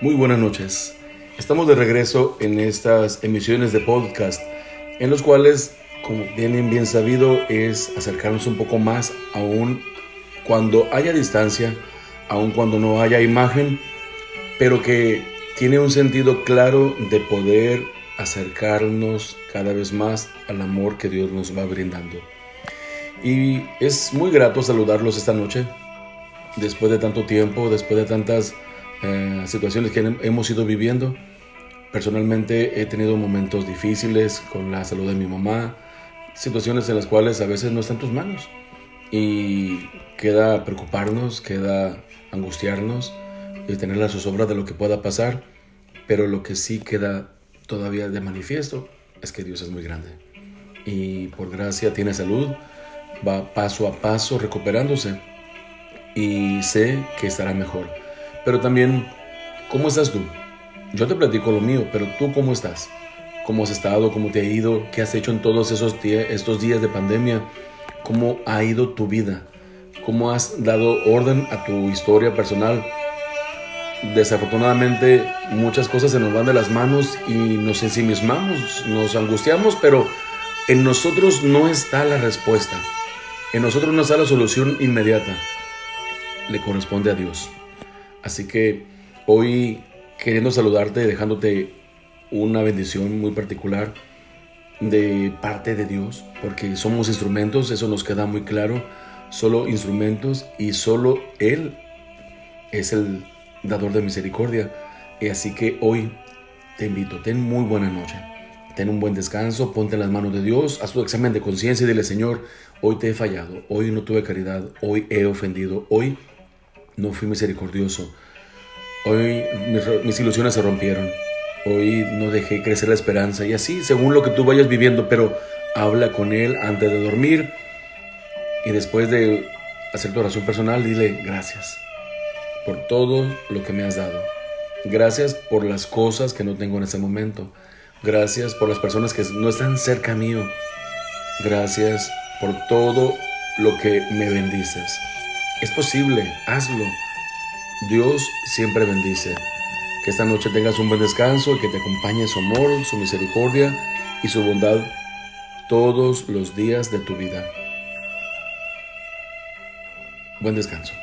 Muy buenas noches. Estamos de regreso en estas emisiones de podcast, en los cuales, como tienen bien sabido, es acercarnos un poco más, aún cuando haya distancia, aún cuando no haya imagen, pero que tiene un sentido claro de poder acercarnos cada vez más al amor que Dios nos va brindando. Y es muy grato saludarlos esta noche, después de tanto tiempo, después de tantas eh, situaciones que hemos ido viviendo. Personalmente he tenido momentos difíciles con la salud de mi mamá, situaciones en las cuales a veces no está en tus manos y queda preocuparnos, queda angustiarnos y tener la zozobra de lo que pueda pasar, pero lo que sí queda todavía de manifiesto es que Dios es muy grande y por gracia tiene salud, va paso a paso recuperándose y sé que estará mejor. Pero también, ¿cómo estás tú? Yo te platico lo mío, pero tú cómo estás? ¿Cómo has estado? ¿Cómo te ha ido? ¿Qué has hecho en todos esos estos días de pandemia? ¿Cómo ha ido tu vida? ¿Cómo has dado orden a tu historia personal? Desafortunadamente muchas cosas se nos van de las manos y nos ensimismamos, nos angustiamos, pero en nosotros no está la respuesta. En nosotros no está la solución inmediata. Le corresponde a Dios. Así que hoy queriendo saludarte, dejándote una bendición muy particular de parte de Dios, porque somos instrumentos, eso nos queda muy claro, solo instrumentos y solo Él es el dador de misericordia. Y así que hoy te invito, ten muy buena noche, ten un buen descanso, ponte en las manos de Dios, haz tu examen de conciencia y dile, Señor, hoy te he fallado, hoy no tuve caridad, hoy he ofendido, hoy no fui misericordioso. Hoy mis, ilusiones se rompieron. Hoy no dejé crecer la esperanza. Y así, según lo que tú vayas viviendo, pero habla con Él antes de dormir. Y después de hacer tu oración personal, dile gracias por todo lo que me has dado. Gracias por las cosas que no tengo en este momento. Gracias por las personas que no están cerca mío. Gracias por todo lo que me bendices. Es posible, hazlo. Dios siempre bendice. Que esta noche tengas un buen descanso y que te acompañe su amor, su misericordia y su bondad todos los días de tu vida. Buen descanso.